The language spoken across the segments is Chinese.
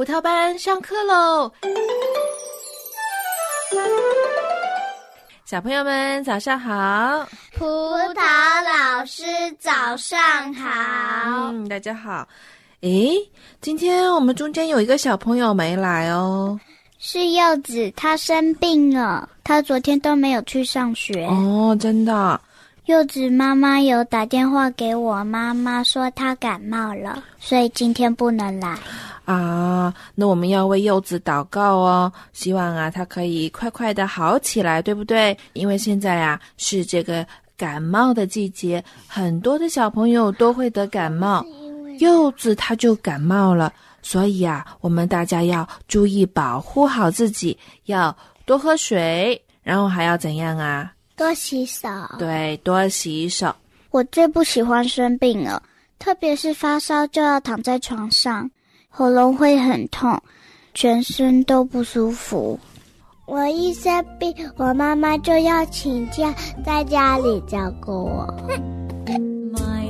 葡萄班上课喽！小朋友们早上好，葡萄老师早上好，嗯，大家好。诶，今天我们中间有一个小朋友没来哦，是柚子，他生病了，他昨天都没有去上学哦，真的。柚子妈妈有打电话给我妈妈，说她感冒了，所以今天不能来。啊，那我们要为柚子祷告哦，希望啊它可以快快的好起来，对不对？因为现在啊是这个感冒的季节，很多的小朋友都会得感冒，柚子它就感冒了，所以啊，我们大家要注意保护好自己，要多喝水，然后还要怎样啊？多洗手，对，多洗手。我最不喜欢生病了，特别是发烧就要躺在床上，喉咙会很痛，全身都不舒服。我一生病，我妈妈就要请假在家里照顾我。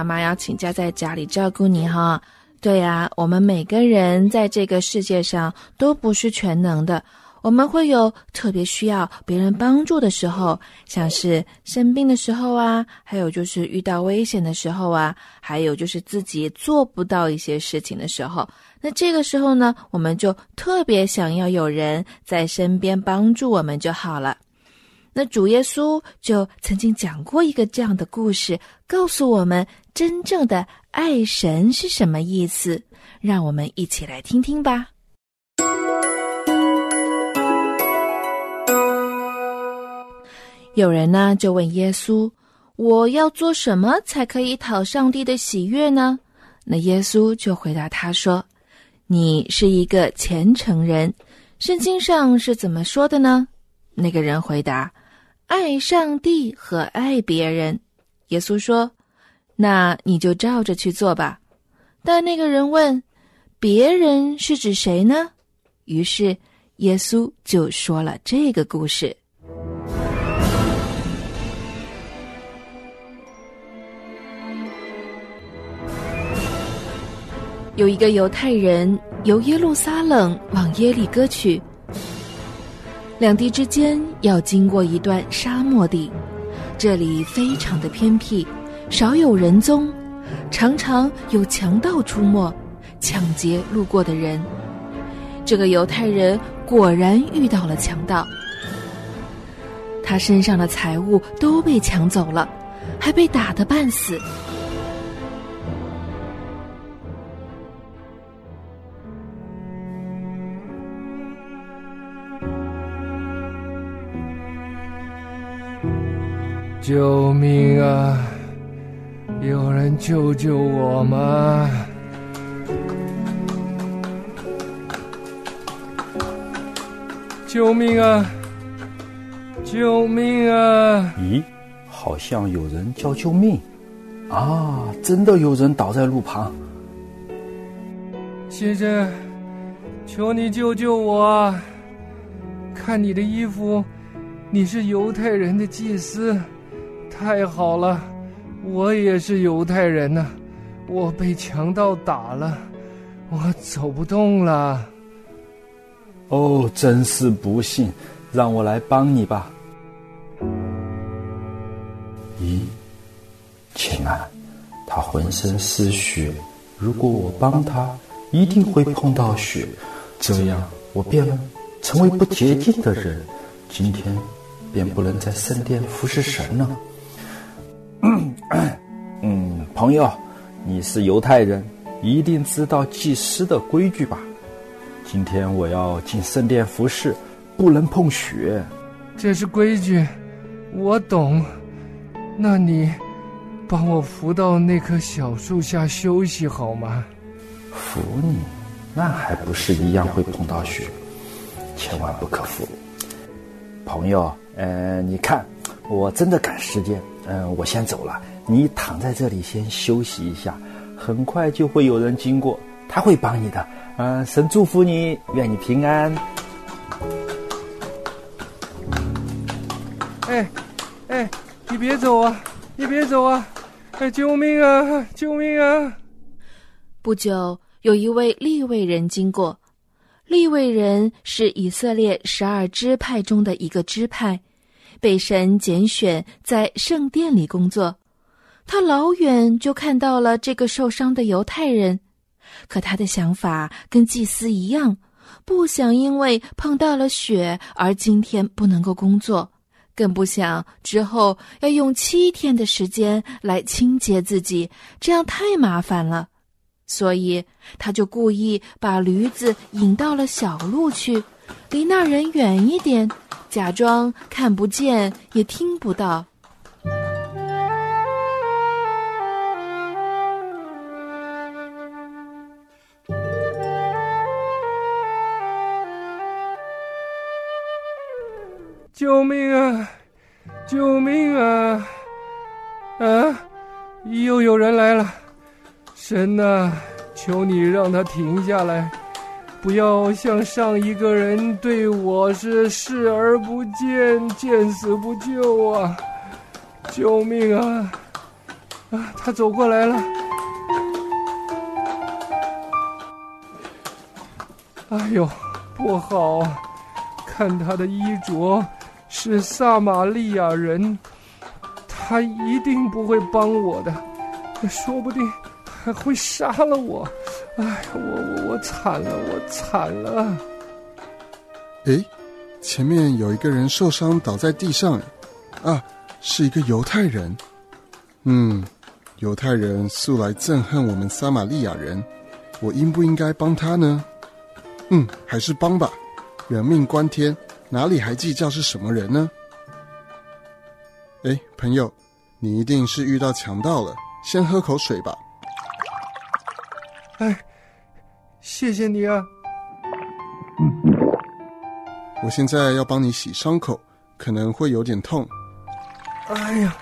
妈妈要请假在家里照顾你哈，对呀，我们每个人在这个世界上都不是全能的，我们会有特别需要别人帮助的时候，像是生病的时候啊，还有就是遇到危险的时候啊，还有就是自己做不到一些事情的时候，那这个时候呢，我们就特别想要有人在身边帮助我们就好了。那主耶稣就曾经讲过一个这样的故事，告诉我们真正的爱神是什么意思。让我们一起来听听吧。有人呢就问耶稣：“我要做什么才可以讨上帝的喜悦呢？”那耶稣就回答他说：“你是一个虔诚人，圣经上是怎么说的呢？”那个人回答。爱上帝和爱别人，耶稣说：“那你就照着去做吧。”但那个人问：“别人是指谁呢？”于是耶稣就说了这个故事。有一个犹太人由耶路撒冷往耶利哥去。两地之间要经过一段沙漠地，这里非常的偏僻，少有人踪，常常有强盗出没，抢劫路过的人。这个犹太人果然遇到了强盗，他身上的财物都被抢走了，还被打得半死。救命啊！有人救救我吗？救命啊！救命啊！咦，好像有人叫救命啊！真的有人倒在路旁。先生，求你救救我！看你的衣服，你是犹太人的祭司。太好了，我也是犹太人呐，我被强盗打了，我走不动了。哦，真是不幸，让我来帮你吧。咦，亲爱，他浑身是血，如果我帮他，一定会碰到血，这样我便成为不洁净的人，今天便不能在圣殿服侍神了。嗯，朋友，你是犹太人，一定知道祭司的规矩吧？今天我要进圣殿服侍，不能碰血。这是规矩，我懂。那你帮我扶到那棵小树下休息好吗？扶你？那还不是一样会碰到血？千万不可扶。朋友，呃，你看，我真的赶时间，嗯，我先走了，你躺在这里先休息一下，很快就会有人经过，他会帮你的，嗯，神祝福你，愿你平安。哎，哎，你别走啊，你别走啊！哎，救命啊，救命啊！不久，有一位利未人经过。利未人是以色列十二支派中的一个支派，被神拣选在圣殿里工作。他老远就看到了这个受伤的犹太人，可他的想法跟祭司一样，不想因为碰到了血而今天不能够工作，更不想之后要用七天的时间来清洁自己，这样太麻烦了。所以，他就故意把驴子引到了小路去，离那人远一点，假装看不见也听不到。救命啊！救命啊！啊！又有人来了。神呐，求你让他停下来，不要像上一个人对我是视而不见、见死不救啊！救命啊！啊，他走过来了。哎呦，不好！看他的衣着是撒玛利亚人，他一定不会帮我的，说不定。还会杀了我！哎，我我我惨了，我惨了！哎，前面有一个人受伤倒在地上，啊，是一个犹太人。嗯，犹太人素来憎恨我们撒玛利亚人，我应不应该帮他呢？嗯，还是帮吧，人命关天，哪里还计较是什么人呢？哎，朋友，你一定是遇到强盗了，先喝口水吧。哎，谢谢你啊！我现在要帮你洗伤口，可能会有点痛。哎呀，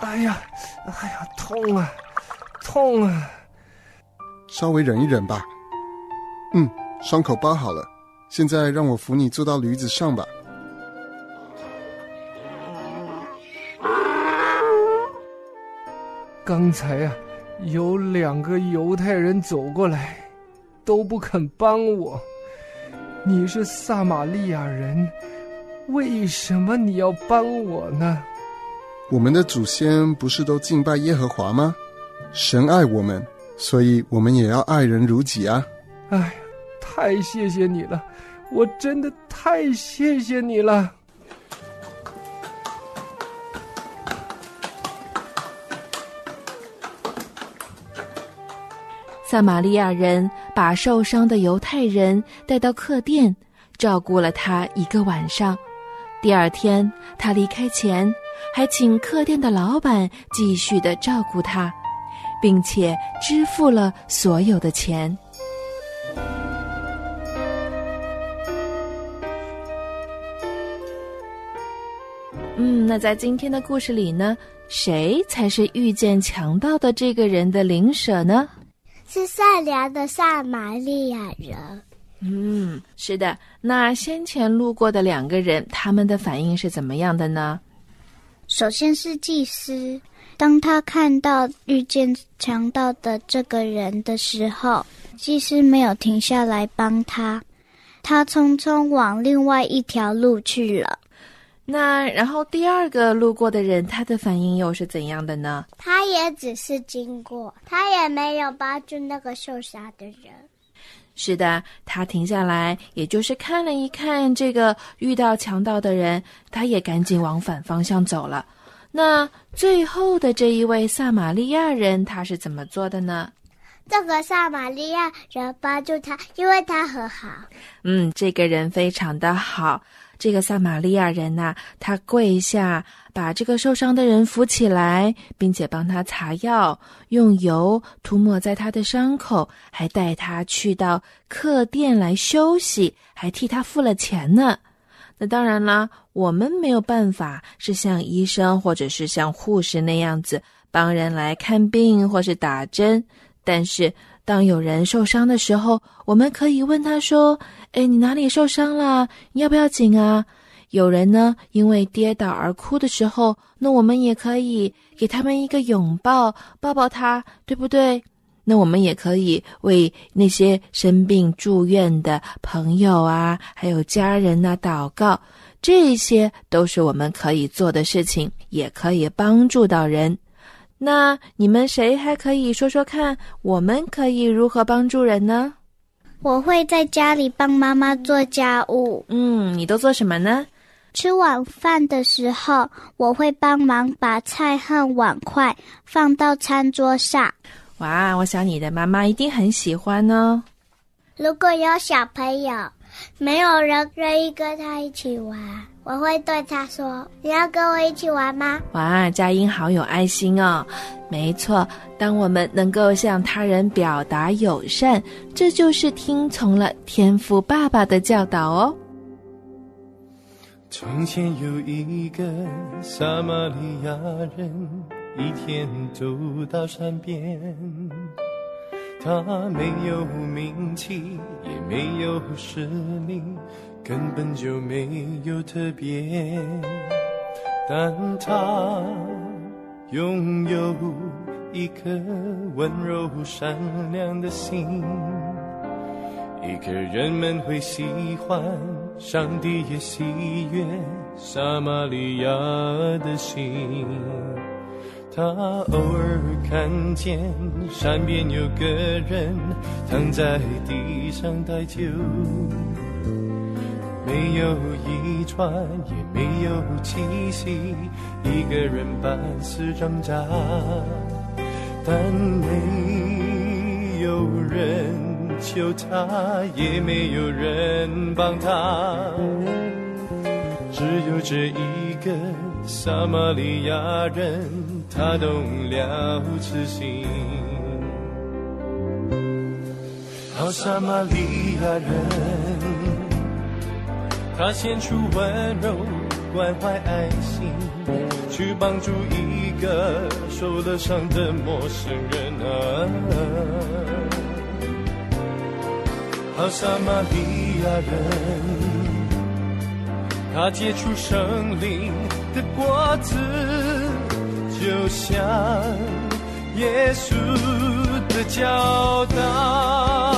哎呀，哎呀，痛啊，痛啊！稍微忍一忍吧。嗯，伤口包好了，现在让我扶你坐到驴子上吧。刚才呀。有两个犹太人走过来，都不肯帮我。你是撒玛利亚人，为什么你要帮我呢？我们的祖先不是都敬拜耶和华吗？神爱我们，所以我们也要爱人如己啊！哎，太谢谢你了，我真的太谢谢你了。撒玛利亚人把受伤的犹太人带到客店，照顾了他一个晚上。第二天，他离开前，还请客店的老板继续的照顾他，并且支付了所有的钱。那在今天的故事里呢，谁才是遇见强盗的这个人的灵舍呢？是善良的撒玛利亚人。嗯，是的。那先前路过的两个人，他们的反应是怎么样的呢？首先是祭司，当他看到遇见强盗的这个人的时候，祭司没有停下来帮他，他匆匆往另外一条路去了。那然后第二个路过的人，他的反应又是怎样的呢？他也只是经过，他也没有帮助那个受伤的人。是的，他停下来，也就是看了一看这个遇到强盗的人，他也赶紧往反方向走了。那最后的这一位撒玛利亚人，他是怎么做的呢？这个撒玛利亚人帮助他，因为他很好。嗯，这个人非常的好。这个撒玛利亚人呐，他跪下，把这个受伤的人扶起来，并且帮他擦药，用油涂抹在他的伤口，还带他去到客店来休息，还替他付了钱呢。那当然啦，我们没有办法是像医生或者是像护士那样子帮人来看病或是打针。但是当有人受伤的时候，我们可以问他说：“哎，你哪里受伤了？你要不要紧啊？”有人呢因为跌倒而哭的时候，那我们也可以给他们一个拥抱，抱抱他，对不对？那我们也可以为那些生病住院的朋友啊，还有家人呐祷告，这些都是我们可以做的事情，也可以帮助到人。那你们谁还可以说说看，我们可以如何帮助人呢？我会在家里帮妈妈做家务。嗯，你都做什么呢？吃晚饭的时候，我会帮忙把菜和碗筷放到餐桌上。哇，我想你的妈妈一定很喜欢哦。如果有小朋友，没有人愿意跟他一起玩，我会对他说：“你要跟我一起玩吗？”哇，佳音好有爱心哦。没错，当我们能够向他人表达友善，这就是听从了天父爸爸的教导哦。从前有一个撒玛利亚人。一天走到山边，他没有名气，也没有实力，根本就没有特别，但他拥有一颗温柔善良的心，一颗人们会喜欢，上帝也喜悦撒玛利亚的心。他偶尔看见山边有个人躺在地上待久，没有遗传，也没有气息，一个人半死挣扎，但没有人救他，也没有人帮他，只有这一个撒玛利亚人。他懂了痴心，好撒玛利亚人，他献出温柔关怀爱心，去帮助一个受了伤的陌生人啊！好撒玛利亚人，他结出生灵的果子。就像耶稣的教导，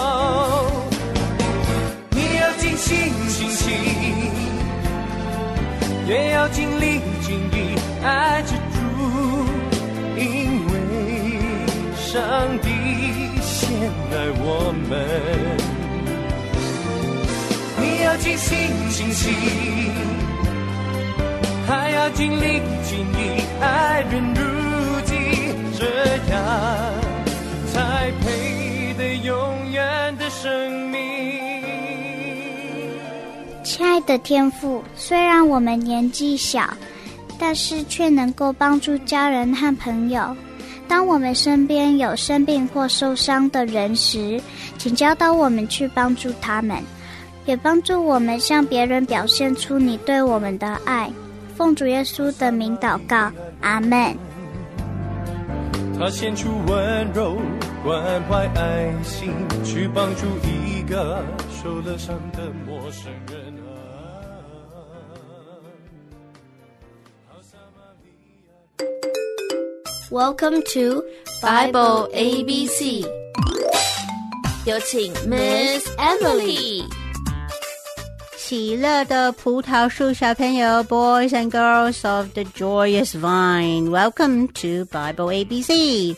也要尽力尽力爱着主，因为上帝先爱我们。你要尽心尽心。还要尽力尽力爱人如己，这样才配得永远的生命。亲爱的天父，虽然我们年纪小，但是却能够帮助家人和朋友。当我们身边有生病或受伤的人时，请教导我们去帮助他们，也帮助我们向别人表现出你对我们的爱。奉主耶稣的名祷告，阿门。他献出温柔、关怀、爱心，去帮助一个受了伤的陌生人。Welcome to Bible A B C，有请 Miss Emily。喜乐的葡萄树小朋友，Boys and girls of the joyous vine，Welcome to Bible A B C。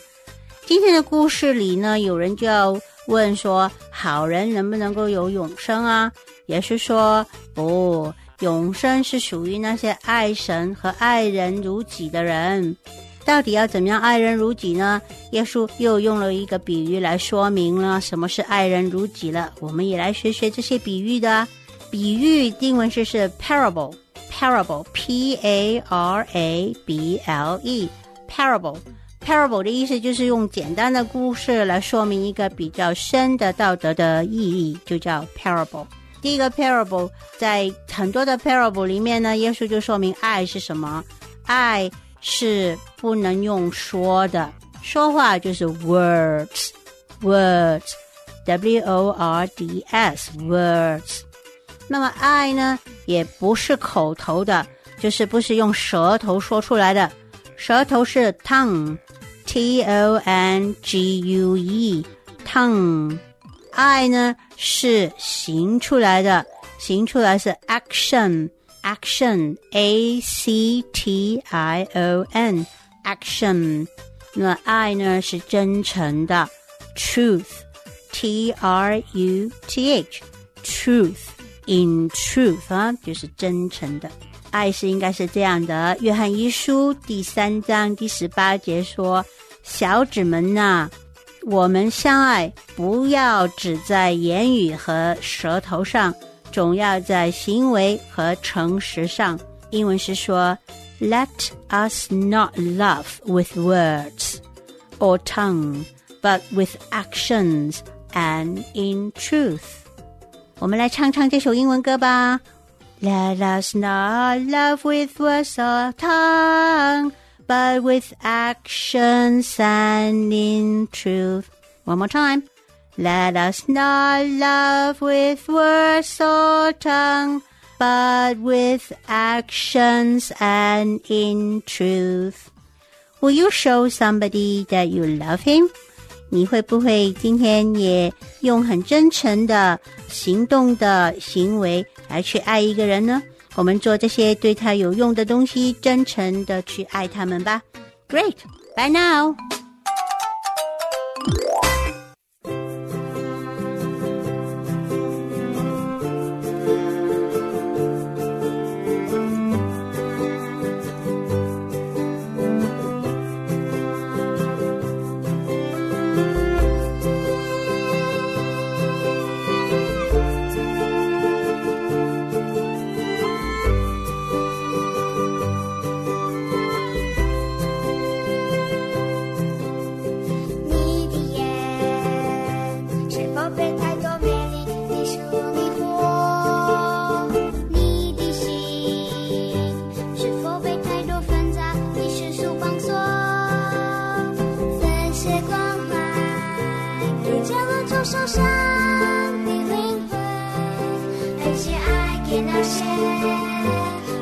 今天的故事里呢，有人就要问说：好人能不能够有永生啊？也是说，不，永生是属于那些爱神和爱人如己的人。 到底要怎么样爱人如己呢？耶稣又用了一个比喻来说明了什么是爱人如己了。我们也来学学这些比喻的。比喻英文是是 parable，parable，p a r a b l e，parable，parable 的意思就是用简单的故事来说明一个比较深的道德的意义，就叫 parable。第一个 parable 在很多的 parable 里面呢，耶稣就说明爱是什么？爱是不能用说的，说话就是 words，words，w o r d s，words。那么爱呢，也不是口头的，就是不是用舌头说出来的，舌头是 tongue，t o n g u e，tongue。爱呢是行出来的，行出来是 action Action, a c t i o n, action。那么爱呢是真诚的，truth，t r u t h，truth。In truth 啊，就是真诚的爱是应该是这样的。约翰一书第三章第十八节说：“小子们呐，我们相爱，不要只在言语和舌头上，总要在行为和诚实上。”英文是说：“Let us not love with words or tongue, but with actions and in truth.” 我们来唱唱这首英文歌吧。Let us not love with words or tongue, but with actions and in truth. One more time. Let us not love with words or tongue, but with actions and in truth. Will you show somebody that you love him? 你会不会今天也用很真诚的行动的行为来去爱一个人呢？我们做这些对他有用的东西，真诚的去爱他们吧。Great, bye now.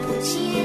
不见。